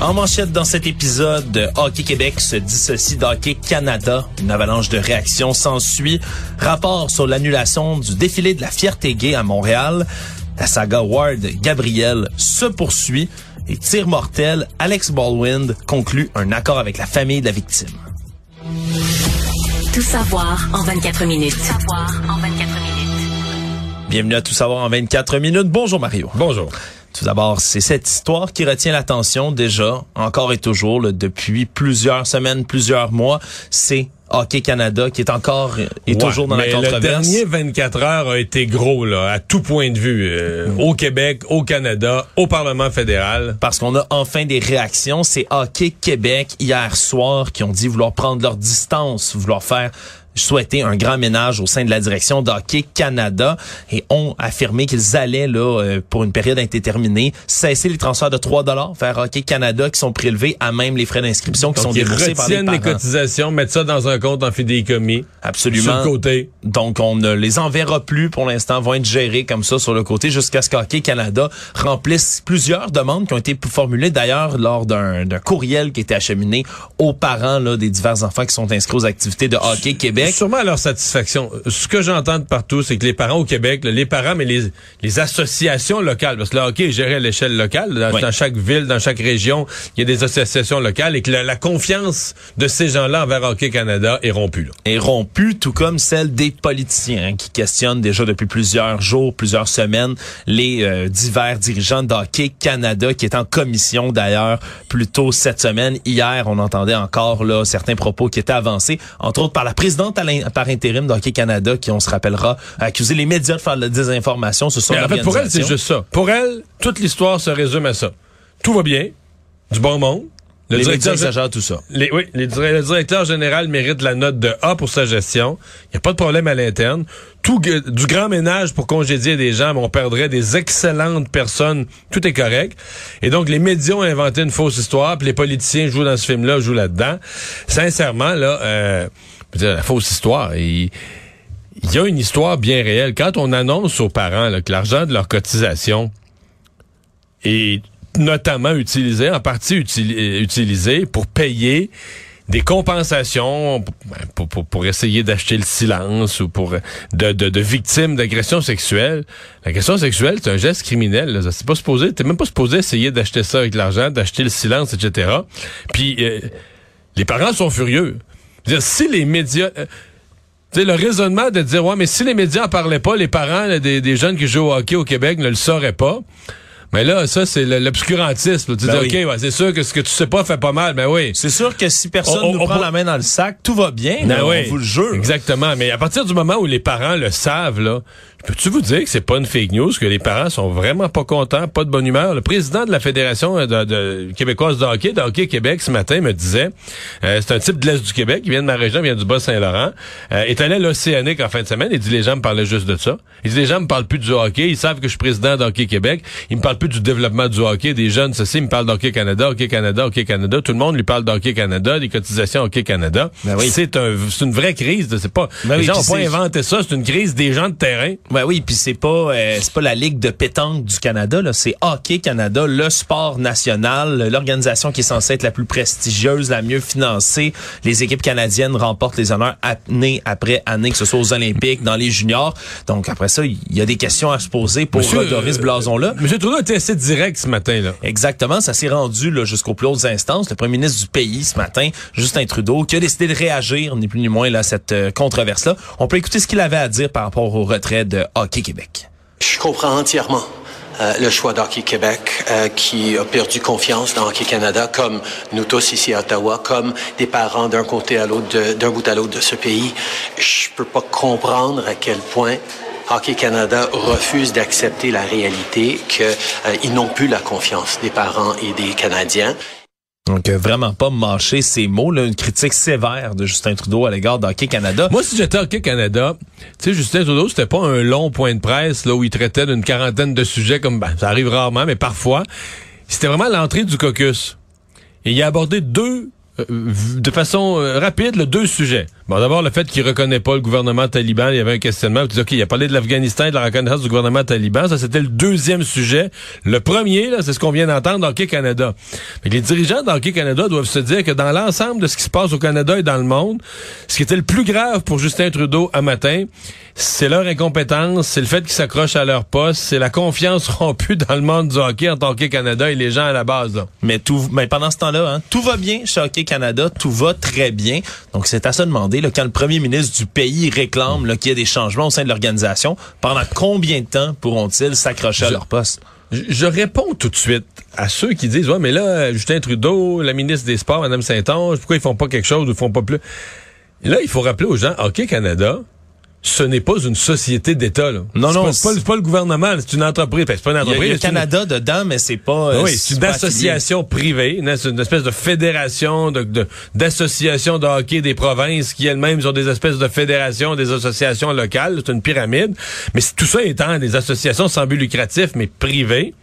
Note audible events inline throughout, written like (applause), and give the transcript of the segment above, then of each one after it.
En manchette dans cet épisode, Hockey Québec se dissocie d'Hockey Canada. Une avalanche de réactions s'ensuit. Rapport sur l'annulation du défilé de la fierté gay à Montréal. La saga Ward Gabriel se poursuit. Et tir mortel, Alex Baldwin conclut un accord avec la famille de la victime. Tout savoir en 24 minutes. Tout savoir en 24 minutes. Bienvenue à Tout savoir en 24 minutes. Bonjour Mario. Bonjour. Tout d'abord, c'est cette histoire qui retient l'attention déjà, encore et toujours, là, depuis plusieurs semaines, plusieurs mois. C'est Hockey Canada qui est encore et Ouais, toujours dans la controverse. Le dernier 24 heures a été gros là, à tout point de vue, euh, au Québec, au Canada, au Parlement fédéral. parce qu'on a enfin des réactions. C'est Hockey Québec hier soir qui ont dit vouloir prendre leur distance, vouloir faire souhaiter un grand ménage au sein de la direction d'Hockey Canada et ont affirmé qu'ils allaient là euh, pour une période indéterminée cesser les transferts de 3 dollars vers Hockey Canada qui sont prélevés à même les frais d'inscription qui sont Donc, déboursés par les retiennent les, parents. cotisations, mettent ça dans un compte en fidéicommis. Absolument. Sur le côté. Donc, on ne les enverra plus pour l'instant, vont être gérés comme ça sur le côté jusqu'à ce qu'Hockey Canada remplisse plusieurs demandes qui ont été formulées d'ailleurs lors d'un d'un courriel qui était acheminé aux parents là, des divers enfants qui sont inscrits aux activités de Hockey Québec. Sûrement à leur satisfaction. Ce que j'entends de partout, c'est que les parents au Québec, là, les parents, mais les, les associations locales, parce que le hockey est géré à l'échelle locale, dans, Oui. dans chaque ville, dans chaque région, il y a des associations locales et que la, la confiance de ces gens-là envers Hockey Canada est rompue. là. est rompue, tout comme celle des politiciens hein, qui questionnent déjà depuis plusieurs jours, plusieurs semaines, les euh, divers dirigeants d'Hockey Canada qui est en commission d'ailleurs plus tôt cette semaine. Hier, on entendait encore là certains propos qui étaient avancés, entre autres par la présidente à par intérim d'Hockey Canada qui, on se rappellera, a accusé les médias de faire de la désinformation sur son Mais en fait, pour elle, c'est juste ça. Pour elle, toute l'histoire se résume à ça. Tout va bien, du bon monde. Le Les directeur, exagèrent tout ça. les- oui, les le directeur général mérite la note de A pour sa gestion. Il n'y a pas de problème à l'interne. Tout du grand ménage pour congédier des gens, mais on perdrait des excellentes personnes. Tout est correct. Et donc, les médias ont inventé une fausse histoire, puis les politiciens jouent dans ce film-là, jouent là-dedans. Sincèrement, là, euh, dire, la fausse histoire, il y a une histoire bien réelle. Quand on annonce aux parents que l'argent de leur cotisation est notamment utilisé, en partie utili- utilisé pour payer des compensations ben, pour, pour, pour essayer d'acheter le silence ou pour de, de, de victimes d'agressions sexuelles. L'agression sexuelle, c'est un geste criminel. C'est pas supposé, t'es même pas supposé essayer d'acheter ça avec l'argent, d'acheter le silence, etc. Puis euh, les parents sont furieux. Dire, si les médias euh, le raisonnement de dire, ouais, mais si les médias en parlaient pas, les parents là, des, des jeunes qui jouent au hockey au Québec ne le sauraient pas. Mais là, ça, c'est l'obscurantisme. Tu Ben dis, oui. OK, ouais, c'est sûr que ce que tu sais pas fait pas mal, mais oui. C'est sûr que si personne On- on- nous on prend la main dans le sac, tout va bien. Ben on vous le jure. Exactement. Mais à partir du moment où les parents le savent, là, peux-tu vous dire que c'est pas une fake news, que les parents sont vraiment pas contents, pas de bonne humeur? Le président de la Fédération de, de- québécoise de hockey, de Hockey Québec, ce matin, me disait, euh, c'est un type de l'Est du Québec, il vient de ma région, il vient du Bas-Saint-Laurent, euh, est allé à l'Océanique en fin de semaine, il dit, les gens me parlaient juste de ça. Il dit, les gens me parlent plus du hockey, ils savent que je suis président de Hockey Québec, ils me parlent plus du développement du hockey, des jeunes, ceci, ils me parlent d'Hockey Canada, Hockey Canada, Hockey Canada, tout le monde lui parle d'Hockey Canada, des cotisations Hockey Canada. Ben oui. C'est un, une vraie crise, c'est pas, Ben les oui, gens ont pas inventé ça, c'est une crise des gens de terrain. Ben oui, puis c'est pas euh, c'est pas la ligue de pétanque du Canada là, c'est Hockey Canada, le sport national, l'organisation qui est censée être la plus prestigieuse, la mieux financée. Les équipes canadiennes remportent les honneurs année après année, que ce soit aux Olympiques, dans les juniors. Donc après ça, il y a des questions à se poser pour Monsieur, redorer ce euh, blason là. Monsieur Trudeau était assez direct ce matin, là. Exactement, ça s'est rendu là, jusqu'aux plus hautes instances. Le premier ministre du pays ce matin, Justin Trudeau, qui a décidé de réagir, ni plus ni moins, là, à cette euh, controverse-là. On peut écouter ce qu'il avait à dire par rapport au retrait de Québec. Je comprends entièrement euh, le choix d'Hockey Québec euh, qui a perdu confiance dans Hockey Canada, comme nous tous ici à Ottawa, comme des parents d'un côté à l'autre, d'un bout à l'autre de ce pays. Je peux pas comprendre à quel point Hockey Canada refuse d'accepter la réalité qu'ils n'ont plus la confiance des parents et des Canadiens. Donc, vraiment pas mâcher ces mots, là, une critique sévère de Justin Trudeau à l'égard d'Hockey Canada. Moi, si j'étais Hockey Canada, tu sais, Justin Trudeau, c'était pas un long point de presse là où il traitait d'une quarantaine de sujets comme ben, ça arrive rarement, mais parfois. C'était vraiment l'entrée du caucus. Et il a abordé deux euh, de façon euh, rapide le deux sujets. Bon, d'abord le fait qu'il reconnaît pas le gouvernement taliban, il y avait un questionnement. Il dit, OK, il a parlé de l'Afghanistan et de la reconnaissance du gouvernement taliban. Ça, c'était le deuxième sujet. Le premier, là, c'est ce qu'on vient d'entendre Hockey Canada. Mais les dirigeants d'Hockey Canada doivent se dire que dans l'ensemble de ce qui se passe au Canada et dans le monde, ce qui était le plus grave pour Justin Trudeau un matin, c'est leur incompétence, c'est le fait qu'ils s'accrochent à leur poste, c'est la confiance (laughs) rompue dans le monde du hockey en Hockey Canada et les gens à la base. Là. Mais tout, mais pendant ce temps-là, hein, tout va bien chez Hockey Canada, tout va très bien. Donc c'est à se demander là, quand le premier ministre du pays réclame qu'il y ait des changements au sein de l'organisation, pendant combien de temps pourront-ils s'accrocher à leur poste? Je réponds tout de suite à ceux qui disent ouais mais là Justin Trudeau, la ministre des Sports, Mme Saint-Onge, pourquoi ils font pas quelque chose ou font pas plus? Là, il faut rappeler aux gens, Hockey Canada, ce n'est pas une société d'État. Là. Non, non. C'est pas, pas, le gouvernement, c'est une entreprise. c'est pas une entreprise. Il y a, le Canada dedans, mais c'est pas. oui, c'est une association privée, une, une, espèce de fédération de d'associations de, hockey des provinces qui elles-mêmes sont des espèces de fédérations, des associations locales. C'est une pyramide. Mais tout ça étant des associations sans but lucratif, mais privées.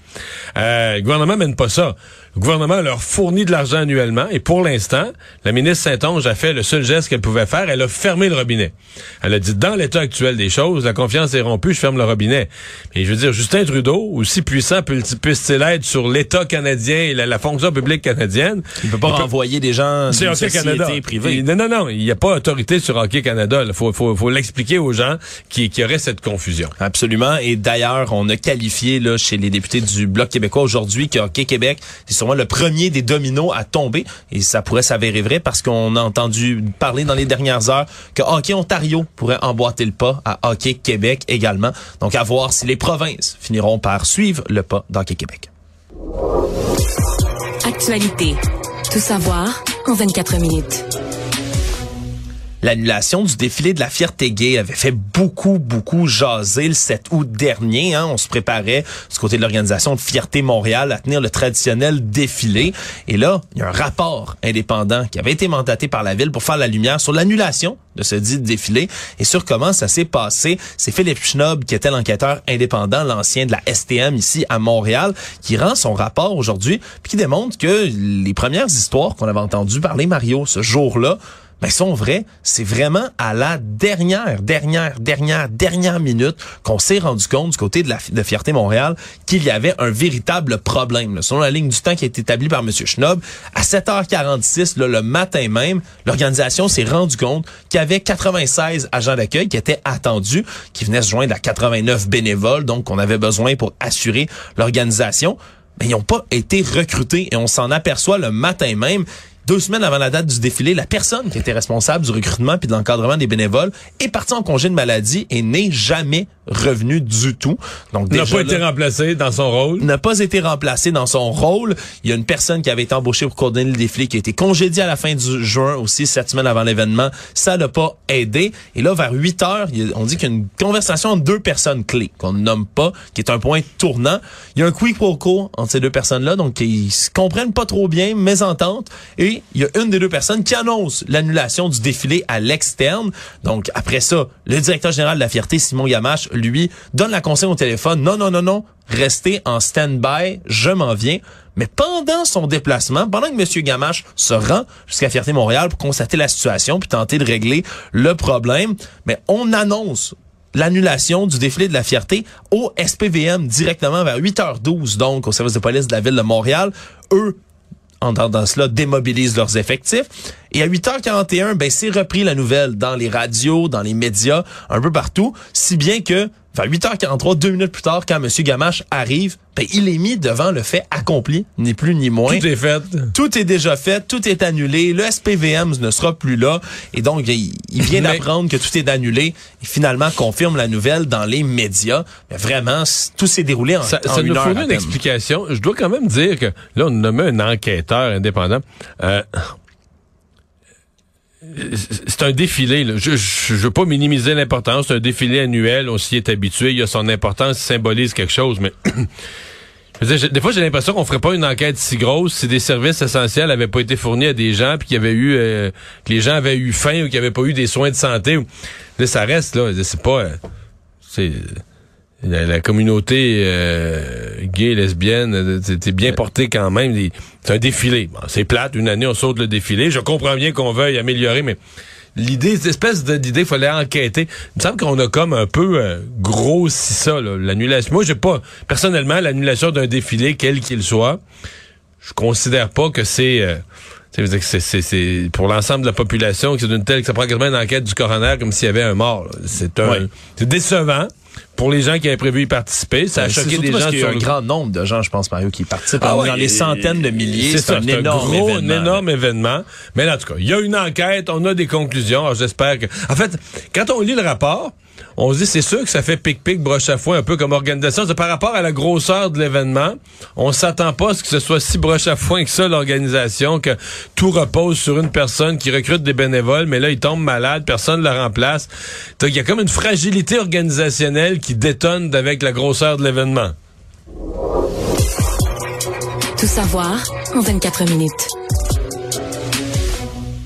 Euh, le gouvernement mène pas ça. Le gouvernement leur fournit de l'argent annuellement et pour l'instant, la ministre Saint-Onge a fait le seul geste qu'elle pouvait faire. Elle a fermé le robinet. Elle a dit, dans l'état actuel des choses, la confiance est rompue, je ferme le robinet. Et je veux dire, Justin Trudeau, aussi puissant puisse-t-il être sur l'État canadien et la, fonction publique canadienne, il peut pas renvoyer des gens sur Hockey Canada privée. non, non, non, il n'y a pas autorité sur Hockey Canada. Il faut, faut, faut l'expliquer aux gens qui, qui auraient cette confusion. Absolument. Et d'ailleurs, on a qualifié là chez les députés du Bloc québécois aujourd'hui que Hockey Québec, c'est sûrement le premier des dominos à tomber. Et ça pourrait s'avérer vrai parce qu'on a entendu parler dans les dernières heures que Hockey Ontario pourrait emboîter le pas à Hockey Québec également. Donc à voir si les provinces finiront par suivre le pas d'Hockey Québec. Actualité. Tout savoir en 24 minutes. L'annulation du défilé de la fierté gay avait fait beaucoup, beaucoup jaser le 7 août dernier. Hein. On se préparait du côté de l'organisation de Fierté Montréal à tenir le traditionnel défilé. Et là, il y a un rapport indépendant qui avait été mandaté par la ville pour faire la lumière sur l'annulation de ce dit défilé et sur comment ça s'est passé. C'est Philippe Schnob qui était l'enquêteur indépendant, l'ancien de la STM ici à Montréal, qui rend son rapport aujourd'hui puis qui démontre que les premières histoires qu'on avait entendues parler Mario ce jour-là ben, sont vrais. C'est vraiment à la dernière, dernière, dernière, dernière minute qu'on s'est rendu compte du côté de la Fierté Montréal qu'il y avait un véritable problème. Selon la ligne du temps qui est établie par M. Schnob, à 7h46, là, le matin même, l'organisation s'est rendu compte qu'il y avait 96 agents d'accueil qui étaient attendus, qui venaient se joindre à 89 bénévoles, donc qu'on avait besoin pour assurer l'organisation. Mais ils n'ont pas été recrutés et on s'en aperçoit le matin même deux semaines avant la date du défilé, la personne qui était responsable du recrutement puis de l'encadrement des bénévoles est partie en congé de maladie et n'est jamais revenu du tout. Donc n'a pas été remplacé dans son rôle? N'a pas été remplacé dans son rôle. Il y a une personne qui avait été embauchée pour coordonner le défilé qui a été congédiée à la fin du juin aussi, sept semaines avant l'événement. Ça n'a pas aidé. Et là, vers 8 heures, on dit qu'il y a une conversation entre deux personnes clés qu'on ne nomme pas, qui est un point tournant. Il y a un quick pro quo entre ces deux personnes-là, donc ils se comprennent pas trop bien, mésentente. Et il y a une des deux personnes qui annonce l'annulation du défilé à l'externe. Donc après ça, le directeur général de la Fierté, Simon Yamache, lui, donne la consigne au téléphone. Non, non, non, non, restez en stand-by, je m'en viens. Mais pendant son déplacement, pendant que M. Gamache se rend jusqu'à Fierté Montréal pour constater la situation puis tenter de régler le problème, mais on annonce l'annulation du défilé de la fierté au SPVM directement vers 8h12, donc au service de police de la ville de Montréal. Eux en dans cela, démobilisent leurs effectifs. Et à 8h41, ben, c'est repris la nouvelle dans les radios, dans les médias, un peu partout, si bien que vers 8h43, deux minutes plus tard, quand M. Gamache arrive, ben, il est mis devant le fait accompli, ni plus ni moins. Tout est fait. Tout est déjà fait, tout est annulé, le SPVM ne sera plus là. Et donc, il, vient d'apprendre que tout est annulé et finalement confirme la nouvelle dans les médias. Mais vraiment, tout s'est déroulé en, ça, en ça une nous heure une explication. Je dois quand même dire que là, on nommé un enquêteur indépendant. Euh, c'est un défilé. Là. Je, je, veux pas minimiser l'importance. C'est un défilé annuel. On s'y est habitué. Il y a son importance. Il symbolise quelque chose. Mais (clears throat) des fois, j'ai l'impression qu'on ferait pas une enquête si grosse si des services essentiels avaient pas été fournis à des gens, puis qu'il y avait eu, euh, que les gens avaient eu faim ou qu'il n'y avait pas eu des soins de santé. Là, ça reste là. C'est pas, euh, c'est la, la communauté euh, gay, lesbienne, euh, c'était bien porté quand même. C'est un défilé. Bon, c'est plate. Une année, on saute le défilé. Je comprends bien qu'on veuille améliorer, mais l'idée, cette espèce d'idée, il fallait enquêter. Il me semble qu'on a comme un peu euh, grossi ça, l'annulation. Moi, j'ai pas, personnellement, l'annulation d'un défilé, quel qu'il soit, je considère pas que c'est... euh, c'est- pour l'ensemble de la population que c'est d'une telle que ça prend quasiment une enquête du coroner comme s'il y avait un mort. C'est un, Ouais. c'est décevant pour les gens qui avaient prévu y participer. Ça a C'est choqué des parce gens qu'il y a sur un grand nombre de gens, je pense, Mario, qui participent. Ah dans ouais, les centaines de milliers. C'est un c'est énorme gros, événement. un énorme événement. Mais là, en tout cas, il y a une enquête, on a des conclusions. Alors, j'espère que. En fait, quand on lit le rapport, on se dit c'est sûr que ça fait pic-pic, broche à foin, un peu comme organisation. C'est par rapport à la grosseur de l'événement. On s'attend pas à ce que ce soit si broche à foin que ça, l'organisation, que tout repose sur une personne qui recrute des bénévoles, mais là, il tombe malade, personne ne le remplace. Donc, il y a comme une fragilité organisationnelle qui détonne avec la grosseur de l'événement. Tout savoir en 24 minutes.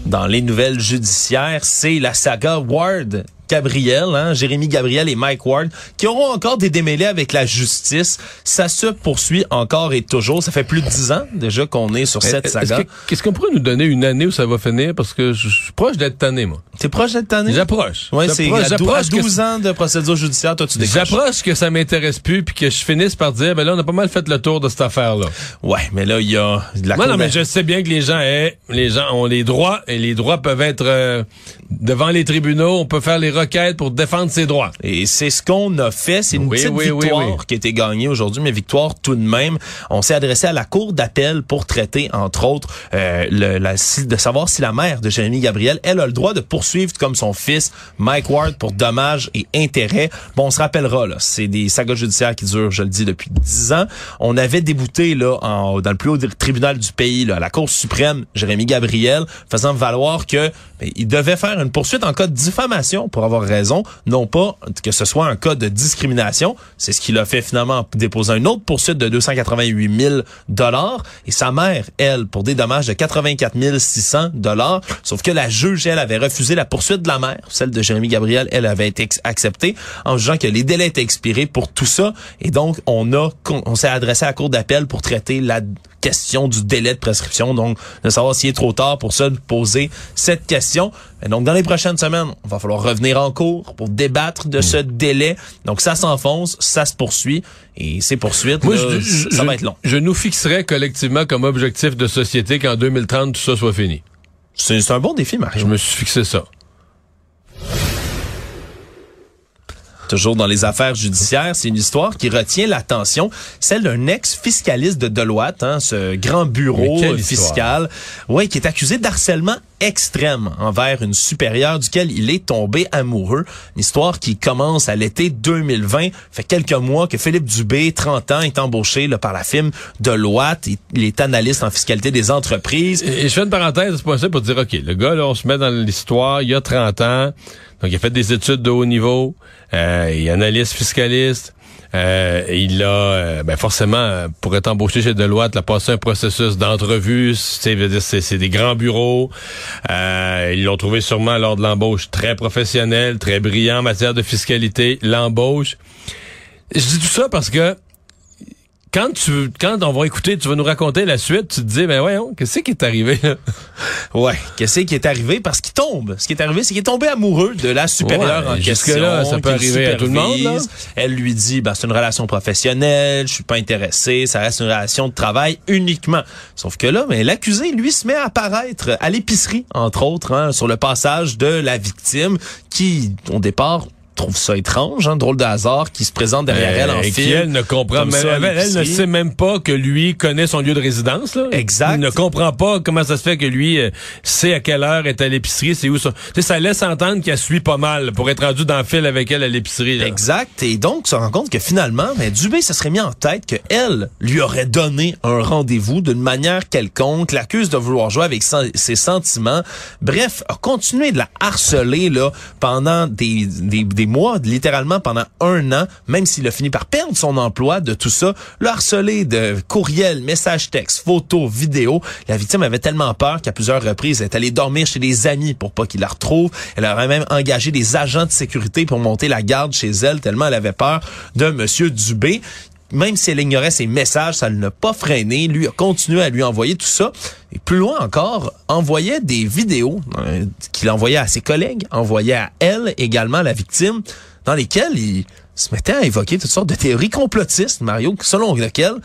Dans les nouvelles judiciaires, c'est la saga Ward. Gabriel, hein, Jérémy Gabriel et Mike Ward, qui auront encore des démêlés avec la justice. Ça se poursuit encore et toujours. Ça fait plus de dix ans déjà qu'on est sur cette Est-ce saga. que- Qu'est-ce qu'on pourrait nous donner une année où ça va finir? Parce que je je suis proche d'être tanné, moi. Proche? J'approche. Ouais, c'est J'approche- à, que 12 ans de procédure judiciaire, toi tu décroches. J'approche que ça m'intéresse plus puis que je finisse par dire ben là on a pas mal fait le tour de cette affaire là. Ouais, mais là il y a de la Non non mais je sais bien que les gens eh, les gens ont les droits et les droits peuvent être euh, devant les tribunaux, on peut faire les requêtes pour défendre ses droits. Et c'est ce qu'on a fait. C'est une Oui, petite oui, oui, victoire oui. qui a été gagnée aujourd'hui, mais victoire tout de même. On s'est adressé à la cour d'appel pour traiter, entre autres, euh, le- la- de savoir si la mère de Jérémy Gabriel, elle a le droit de poursuivre comme son fils Mike Ward pour dommages et intérêts. Bon, on se rappellera, là, c'est des sagas judiciaires qui durent, je le dis, depuis dix ans. On avait débouté là dans le plus haut tribunal du pays, là, à la Cour suprême, Jérémy Gabriel, faisant valoir que ben, il devait faire une poursuite en cas de diffamation pour avoir raison, non pas que ce soit un cas de discrimination. C'est ce qu'il a fait finalement en déposant une autre poursuite de 288 000 dollars et sa mère, elle, pour des dommages de 84 600 dollars. Sauf que la juge, elle, avait refusé la poursuite de la mère, celle de Jérémy Gabriel, elle avait été acceptée en jugeant que les délais étaient expirés pour tout ça et donc on a on s'est adressé à la cour d'appel pour traiter la question du délai de prescription, donc de savoir s'il est trop tard pour ça de poser cette question. Et donc, dans les prochaines semaines, on va falloir revenir en cours pour débattre de ce délai. Donc, ça s'enfonce, ça se poursuit, et ces poursuites, Moi, là, je, ça je- va être long. Je nous fixerais collectivement comme objectif de société qu'en 2030 tout ça soit fini. C'est un bon défi, Mario. Je me suis fixé ça. Toujours dans les affaires judiciaires, c'est une histoire qui retient l'attention, celle d'un ex-fiscaliste de Deloitte, hein, ce grand bureau fiscal, ouais, qui est accusé d'harcèlement extrême envers une supérieure duquel il est tombé amoureux. Une histoire qui commence à l'été 2020, fait quelques mois que Philippe Dubé, 30 ans, est embauché là, par la firme Deloitte. Il- est analyste en fiscalité des entreprises. Et, et je fais une parenthèse pour ça pour dire, OK, le gars, là, on se met dans l'histoire, il y a 30 ans, donc il a fait des études de haut niveau, euh, il est analyste fiscaliste, euh, il a, euh, ben forcément, euh, pour être embauché chez Deloitte, il a passé un processus d'entrevue, c'est des grands bureaux, euh, ils l'ont trouvé sûrement lors de l'embauche très professionnel, très brillant en matière de fiscalité, l'embauche. Je dis tout ça parce que quand tu quand on va écouter, tu vas nous raconter la suite, tu te dis ben voyons, qu'est-ce qui est arrivé là? (laughs) Ouais, qu'est-ce qui est arrivé? Parce qu'il tombe. Ce qui est arrivé, c'est qu'il est tombé amoureux de la supérieure Ouais, en question. jusque-là, ça peut arriver à tout le monde, là. Elle lui dit, ben, c'est une relation professionnelle, je suis pas intéressé, ça reste une relation de travail uniquement. Sauf que là, ben, l'accusé, lui, se met à apparaître à l'épicerie, entre autres, hein, sur le passage de la victime, qui, au départ, trouve ça étrange, hein, drôle de hasard, qui se présente derrière elle en Euh, et qui elle ne comprend même, elle, elle ne sait même pas que lui connaît son lieu de résidence là. Exact. Il ne comprend pas comment ça se fait que lui euh, sait à quelle heure est à l'épicerie, c'est où ça. Ça laisse entendre qu'elle suit pas mal pour être rendu dans le fil avec elle à l'épicerie. Exact. Et donc, on se rend compte que finalement, ben, Dubé se serait mis en tête que elle lui aurait donné un rendez-vous d'une manière quelconque, l'accuse de vouloir jouer avec ses sentiments. Bref, a continué de la harceler là pendant des, des, des mois, littéralement pendant un an, même s'il a fini par perdre son emploi de tout ça, le harcelé de courriels, messages textes, photos, vidéos. La victime avait tellement peur qu'à plusieurs reprises, elle est allée dormir chez des amis pour pas qu'il la retrouve. Elle aurait même engagé des agents de sécurité pour monter la garde chez elle, tellement elle avait peur de Monsieur Dubé même si elle ignorait ses messages, ça ne l'a pas freiné. Lui a continué à lui envoyer tout ça. Et plus loin encore, envoyait des vidéos euh, qu'il envoyait à ses collègues, envoyait à elle également, la victime, dans lesquelles il se mettait à évoquer toutes sortes de théories complotistes, Mario, selon lesquelles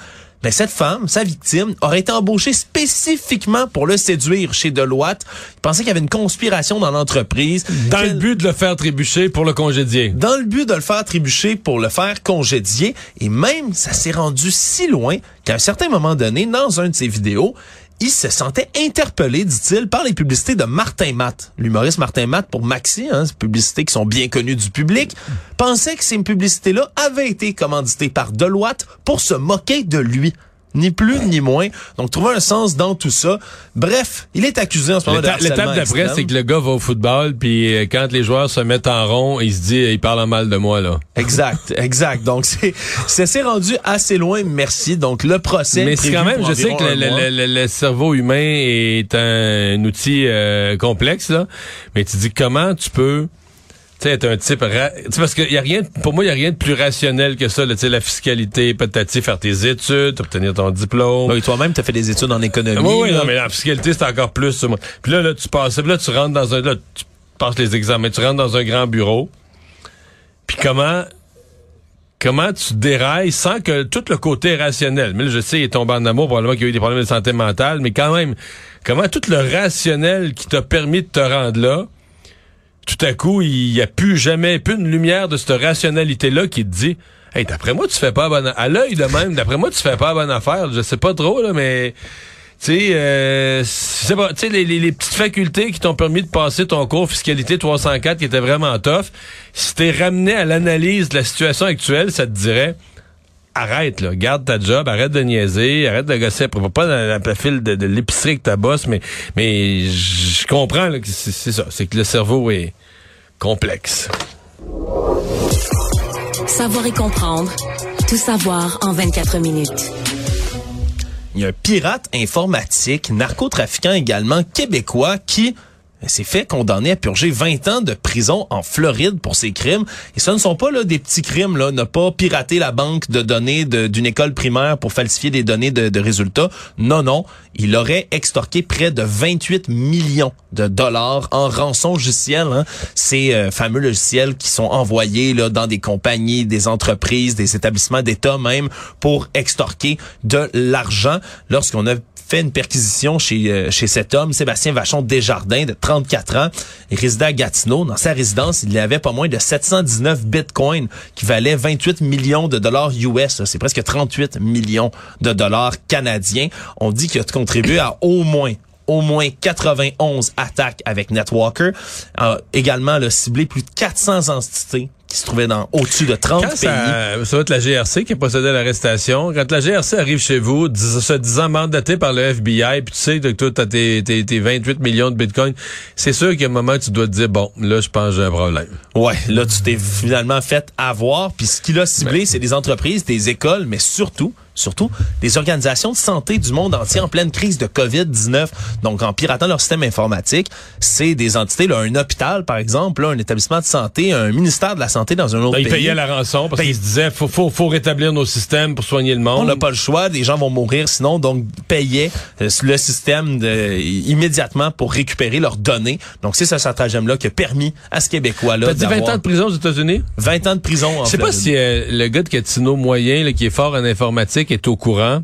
ben, cette femme, sa victime, aurait été embauchée spécifiquement pour le séduire chez Deloitte. Il pensait qu'il y avait une conspiration dans l'entreprise. Dans le but de le faire trébucher pour le congédier. Dans le but de le faire trébucher pour le faire congédier. Et même, ça s'est rendu si loin qu'à un certain moment donné, dans un de ses vidéos, il se sentait interpellé, dit-il, par les publicités de Martin Matt. L'humoriste Martin Matt pour Maxi, hein, publicités qui sont bien connues du public, pensait que ces publicités-là avaient été commanditées par Deloitte pour se moquer de lui. Ni plus ni moins. Donc, trouver un sens dans tout ça. Bref, il est accusé en ce moment de L'étape d'après, c'est que le gars va au football, puis euh, quand les joueurs se mettent en rond, il se dit, il parle en mal de moi, là. Exact, (laughs) exact. Donc, c'est, c'est rendu assez loin, merci. Donc, le procès. Mais c'est quand même, je sais que le, le, cerveau humain est un, outil euh, complexe, là. Mais tu dis, comment tu peux tu sais, un type... parce qu'il y a rien... Pour moi, il y a rien de plus rationnel que ça. Tu sais, la fiscalité, peut-être faire tes études, obtenir ton diplôme. Oui, toi-même, tu as fait des études en économie. Oui, oui, non, mais la fiscalité, c'est encore plus. Puis là, là, tu passes... Là, tu rentres dans un... Là, tu passes les examens, tu rentres dans un grand bureau. Puis comment... Comment tu dérailles sans que tout le côté rationnel, mais là, je sais, il est tombé en amour, probablement qu'il y a eu des problèmes de santé mentale, mais quand même, comment tout le rationnel qui t'a permis de te rendre là, tout à coup, il n'y a plus jamais plus une lumière de cette rationalité-là qui te dit Hey, d'après moi, tu fais pas bonne à l'œil de même, d'après moi, tu fais pas bonne affaire. Je sais pas trop, là, mais tu sais, euh, tu sais, les, les, petites facultés qui t'ont permis de passer ton cours fiscalité 304 qui était vraiment tough, si t'es ramené à l'analyse de la situation actuelle, ça te dirait arrête, là, garde ta job, arrête de niaiser, arrête de gosser, pas dans la, file de, l'épicerie que ta bosse, mais, mais je comprends que c'est ça, c'est que le cerveau est complexe. Savoir et comprendre, tout savoir en 24 minutes. Il y a un pirate informatique, narcotrafiquant également québécois qui s'est fait condamner à purger 20 ans de prison en Floride pour ses crimes. Et ce ne sont pas là, des petits crimes, là, ne pas pirater la banque de données d'une école primaire pour falsifier des données de, résultats. Non, non. Il aurait extorqué près de 28 millions de dollars en rançon logicielle. Hein. Ces euh, fameux logiciels qui sont envoyés là, dans des compagnies, des entreprises, des établissements d'État même pour extorquer de l'argent. Lorsqu'on a fait une perquisition chez, euh, chez cet homme, Sébastien Vachon Desjardins, de 34 ans, et résidait à Gatineau. Dans sa résidence, il y avait pas moins de 719 bitcoins qui valaient 28 millions de dollars US. C'est presque 38 millions de dollars canadiens. On dit qu'il a contribué à au moins au moins 91 attaques avec Netwalker. Également le ciblé plus de 400 entités qui se trouvait dans au-dessus de 30 pays. Ça, ça va être la GRC qui a procédé à l'arrestation. Quand la GRC arrive chez vous, se disant mandaté par le FBI, puis tu sais que toi, tu as tes, tes, tes, 28 millions de bitcoins, c'est sûr qu'à un moment, tu dois te dire, bon, là, je pense que j'ai un problème. Ouais, là, tu t'es finalement fait avoir. Puis ce qu'il a ciblé, c'est des entreprises, des écoles, mais surtout, surtout des organisations de santé du monde entier en pleine crise de COVID-19. Donc, en piratant leur système informatique, c'est des entités, là, un hôpital, par exemple, là, un établissement de santé, un ministère de la Santé dans un autre pays. Ils payaient la rançon parce qu'ils se disaient, faut, faut, faut rétablir nos systèmes pour soigner le monde. On n'a pas le choix, des gens vont mourir sinon, donc payaient euh, le système de, immédiatement pour récupérer leurs données. Donc, c'est ce stratagème-là qui a permis à ce Québécois-là T'as dit 20 ans de prison aux États-Unis? 20 ans de prison, en Je sais pas si euh, le gars de Catino moyen, là, qui est fort en informatique, est au courant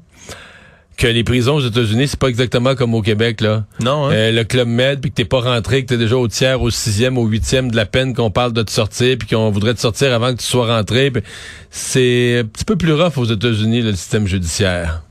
que les prisons aux États-Unis, c'est pas exactement comme au Québec, là. Non, hein? euh, le Club Med, puis que t'es pas rentré, que t'es déjà au tiers, au sixième, au huitième de la peine qu'on parle de te sortir, puis qu'on voudrait te sortir avant que tu sois rentré. C'est un petit peu plus rough aux États-Unis, le système judiciaire.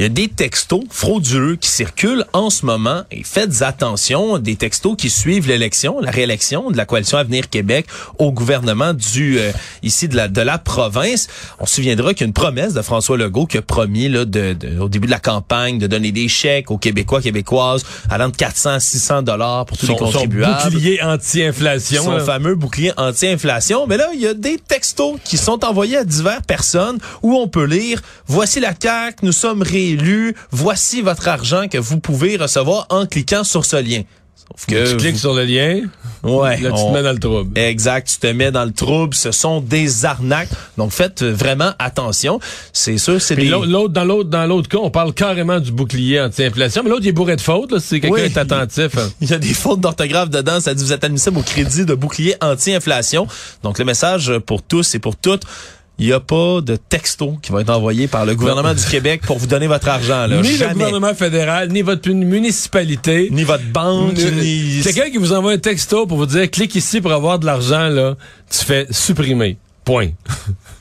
Il y a des textos frauduleux qui circulent en ce moment et faites attention, des textos qui suivent l'élection, la réélection de la coalition Avenir Québec au gouvernement du euh, ici de la de la province. On se souviendra qu'il y a une promesse de François Legault qui a promis là de, de- au début de la campagne de donner des chèques aux Québécois québécoises allant de 400 à 600 dollars pour tous Son, les son contribuables. bouclier anti-inflation. Son là. fameux bouclier anti-inflation. Mais là, il y a des textos qui sont envoyés à diverses personnes où on peut lire Voici la CAQ, nous sommes réélus, voici votre argent que vous pouvez recevoir en cliquant sur ce lien. Sauf que tu cliques sur le lien, ouais, là, tu on- te mets dans le trouble. Exact, tu te mets dans le trouble, ce sont des arnaques. Donc faites vraiment attention. C'est sûr, c'est des l'autre, l'autre- dans l'autre, dans l'autre cas, on parle carrément du bouclier anti-inflation, mais l'autre, il est bourré de fautes, là, si quelqu'un Oui. est attentif. hein. (laughs) Il y a des fautes d'orthographe dedans. Ça dit vous êtes admissible au crédit de bouclier anti-inflation. Donc le message pour tous et pour toutes. Il n'y a pas de texto qui va être envoyé par le gouvernement du Québec pour vous donner votre argent. Là. Ni le gouvernement fédéral, ni votre municipalité. Ni votre banque, ni... Quelqu'un qui vous envoie un texto pour vous dire clique ici pour avoir de l'argent, là, tu fais supprimer. Point. (laughs)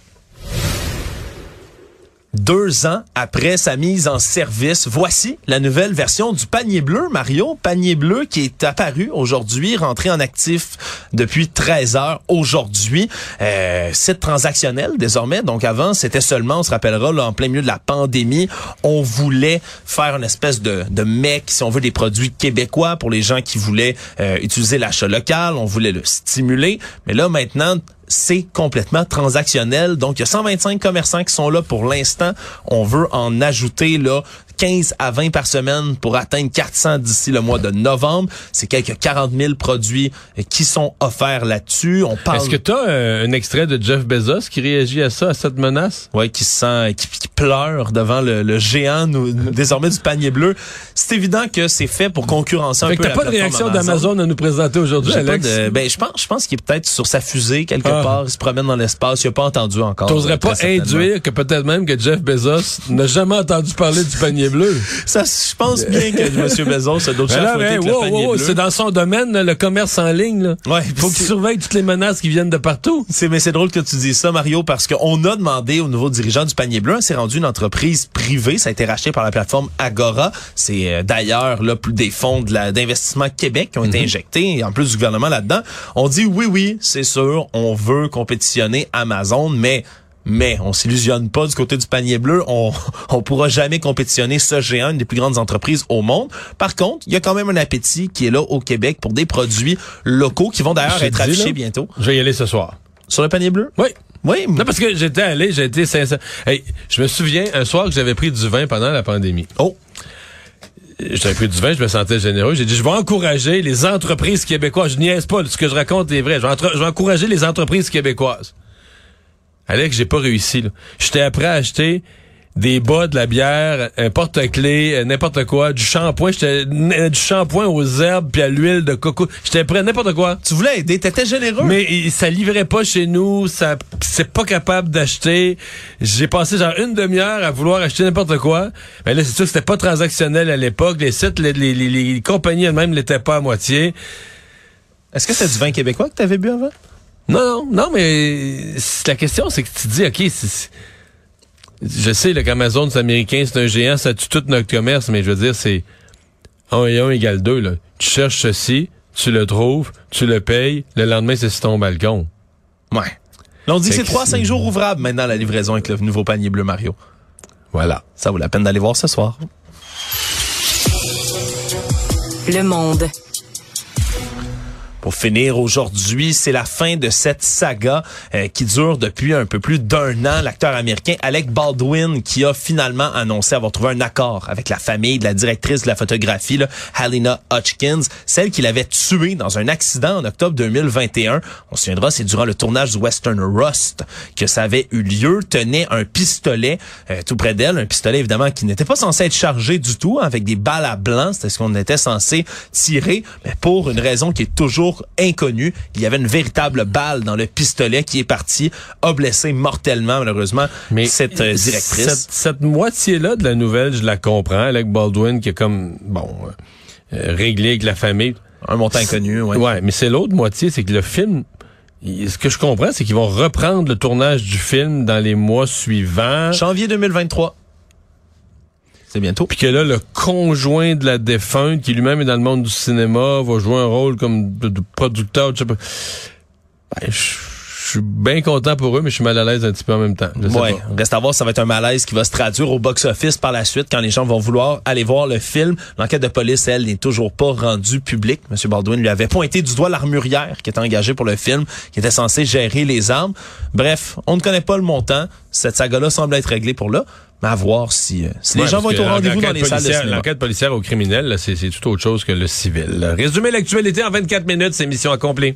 Deux ans après sa mise en service, voici la nouvelle version du panier bleu, Mario. Panier bleu qui est apparu aujourd'hui, rentré en actif depuis 13 heures aujourd'hui. Euh, site transactionnel désormais. Donc avant, c'était seulement, on se rappellera, là, en plein milieu de la pandémie, on voulait faire une espèce de, de mec, si on veut, des produits québécois pour les gens qui voulaient euh, utiliser l'achat local. On voulait le stimuler. Mais là, maintenant, c'est complètement transactionnel. Donc, il y a 125 commerçants qui sont là pour l'instant. On veut en ajouter là 15 à 20 par semaine pour atteindre 400 d'ici le mois de novembre. C'est quelques 40 000 produits euh, qui sont offerts là-dessus. On parle... Est-ce que tu as un extrait de Jeff Bezos qui réagit à ça, à cette menace? Ouais, qui se sent, qui, qui pleure devant le, le géant nous- (laughs) désormais du panier bleu. C'est évident que c'est fait pour concurrencer un Fait que peu t'as pas de réaction d'Amazon à nous présenter aujourd'hui, pas Alex? de- ben, je pense, je pense qu'il est peut-être sur sa fusée quelque Ah. Part. Il se promène dans l'espace. Il a pas entendu encore. T'oserais euh, pas induire que peut-être même que Jeff Bezos n'a jamais entendu parler du panier bleu? (laughs) Ça, je pense bien que M. Bezos a d'autres choses à bleu. c'est dans son domaine, là, le commerce en ligne. Là. Ouais, Faut qu'il surveille toutes les menaces qui viennent de partout. C'est mais c'est drôle que tu dises ça Mario parce qu'on a demandé au nouveau dirigeant du panier bleu, c'est rendu une entreprise privée, ça a été racheté par la plateforme Agora. C'est euh, d'ailleurs là plus des fonds de d'investissement Québec qui ont été injectés et en plus du gouvernement là-dedans. On dit oui oui, c'est sûr, on veut compétitionner Amazon mais mais on s'illusionne pas du côté du panier bleu, on (laughs) on pourra jamais compétitionner ce géant, une des plus grandes entreprises au monde. Par contre, il y a quand même un appétit qui est là au Québec pour des produits locaux qui vont d'ailleurs être dis, affichés là, bientôt. Je vais y aller ce soir. Sur le panier bleu? Oui. Oui, Non, parce que j'étais allé, j'ai été sincère. Hey, je me souviens un soir que j'avais pris du vin pendant la pandémie. Oh, J'avais pris du vin, je me sentais généreux. J'ai dit, je vais encourager les entreprises québécoises. Je niaise pas, ce que je raconte est vrai. Je vais, encourager les entreprises québécoises. Alex, j'ai pas réussi. J'étais après à acheter des bas, de la bière, un porte-clés, euh, n'importe quoi, du shampoing. J'étais n- du shampoing aux herbes puis à l'huile de coco. J'étais prêt à n'importe quoi. tu voulais aider, t'étais généreux. Mais il- ça livrait pas chez nous, ça c'est pas capable d'acheter. J'ai passé genre une demi-heure à vouloir acheter n'importe quoi. Mais là, c'est sûr que c'était pas transactionnel à l'époque. Les sites, les, les, les- les compagnies elles-mêmes l'étaient pas à moitié. Est-ce que c'était du vin québécois que t'avais bu avant? Non, non, non, mais c'est- la question, c'est que tu te dis, OK, c'est- c'est- je sais là, qu'Amazon, c'est américain, c'est un géant, ça tue tout notre commerce, mais je veux dire, c'est 1 et 1 égale 2. Là. Tu cherches ceci, tu le trouves, tu le payes, le lendemain, c'est sur ton balcon. Ouais. Là, on dit que Fait c'est que 3 à 5 c'est- jours ouvrables maintenant la livraison avec le nouveau panier bleu Mario. Voilà. Ça vaut la peine d'aller voir ce soir. Le monde. Pour finir aujourd'hui, c'est la fin de cette saga euh, qui dure depuis un peu plus d'un an. L'acteur américain Alec Baldwin qui a finalement annoncé avoir trouvé un accord avec la famille de la directrice de la photographie, là, Halina Hutchkins, celle qu'il avait tuée dans un accident en octobre 2021. On se souviendra, c'est durant le tournage du Western Rust que ça avait eu lieu. Tenait un pistolet euh, tout près d'elle, un pistolet évidemment qui n'était pas censé être chargé du tout, hein, avec des balles à blanc. C'était ce qu'on était censé tirer, mais pour une raison qui est toujours inconnue, il y avait une véritable balle dans le pistolet qui est partie, a blessé mortellement malheureusement cette euh, directrice. Cette, cette moitié-là de la nouvelle, je la comprends. Alec Baldwin qui est comme, bon, euh, réglé avec la famille. Un montant inconnu, ouais. Ouais, mais c'est l'autre moitié, c'est que le film, il- ce que je comprends, c'est qu'ils vont reprendre le tournage du film dans les mois suivants. Janvier 2023. C'est bientôt. Puis que là, le conjoint de la défunte, qui lui-même est dans le monde du cinéma, va jouer un rôle comme de, de producteur, je sais pas. Ben, je suis bien content pour eux, mais je suis mal à l'aise un petit peu en même temps. Je sais Ouais, pas. reste à voir, ça va être un malaise qui va se traduire au box-office par la suite quand les gens vont vouloir aller voir le film. L'enquête de police, elle, n'est toujours pas rendue publique. Monsieur Baldwin lui avait pointé du doigt l'armurière qui était engagée pour le film, qui était censé gérer les armes. Bref, on ne connaît pas le montant. Cette saga-là semble être réglée pour là. Mais à voir si, euh, si Ouais, les gens vont être au rendez-vous dans les salles de cinéma. L'enquête policière au criminel, c'est c'est tout autre chose que le civil. Résumé l'actualité en 24 minutes, c'est mission accomplie.